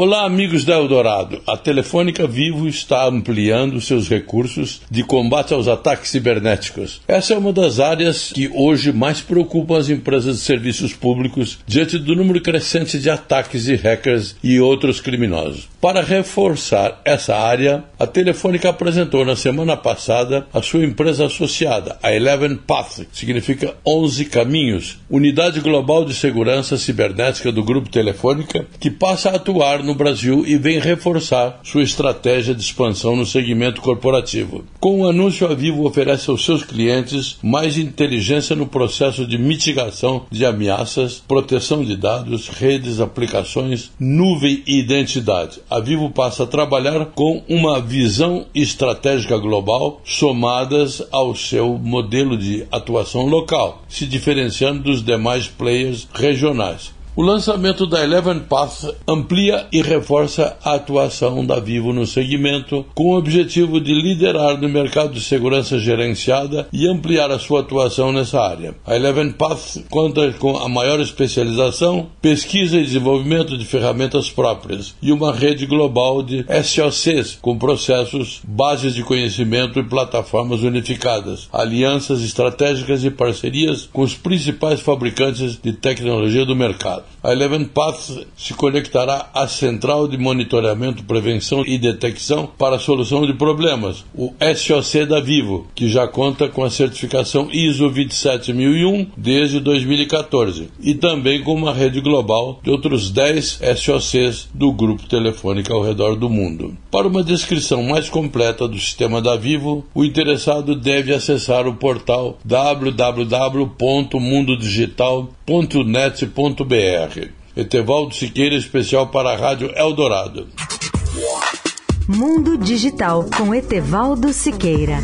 Olá, amigos da Eldorado. A Telefônica Vivo está ampliando seus recursos de combate aos ataques cibernéticos. Essa é uma das áreas que hoje mais preocupam as empresas de serviços públicos diante do número crescente de ataques de hackers e outros criminosos. Para reforçar essa área, a Telefônica apresentou na semana passada a sua empresa associada, a Eleven Path, significa 11 caminhos, unidade global de segurança cibernética do grupo Telefônica, que passa a atuar no Brasil e vem reforçar sua estratégia de expansão no segmento corporativo. Com o anúncio, a Vivo oferece aos seus clientes mais inteligência no processo de mitigação de ameaças, proteção de dados, redes, aplicações, nuvem e identidade. A Vivo passa a trabalhar com uma visão estratégica global somadas ao seu modelo de atuação local, se diferenciando dos demais players regionais. O lançamento da Eleven Path amplia e reforça a atuação da Vivo no segmento, com o objetivo de liderar no mercado de segurança gerenciada e ampliar a sua atuação nessa área. A Eleven Path conta com a maior especialização, pesquisa e desenvolvimento de ferramentas próprias e uma rede global de SOCs, com processos, bases de conhecimento e plataformas unificadas, alianças estratégicas e parcerias com os principais fabricantes de tecnologia do mercado. A Eleven Paths se conectará à Central de Monitoramento, Prevenção e Detecção para a Solução de Problemas, o SOC da Vivo, que já conta com a certificação ISO 27001 desde 2014, e também com uma rede global de outros 10 SOCs do Grupo Telefônica ao redor do mundo. Para uma descrição mais completa do sistema da Vivo, o interessado deve acessar o portal www.mundodigital.com net.br. Etevaldo Siqueira, especial para a Rádio Eldorado. Mundo Digital com Etevaldo Siqueira.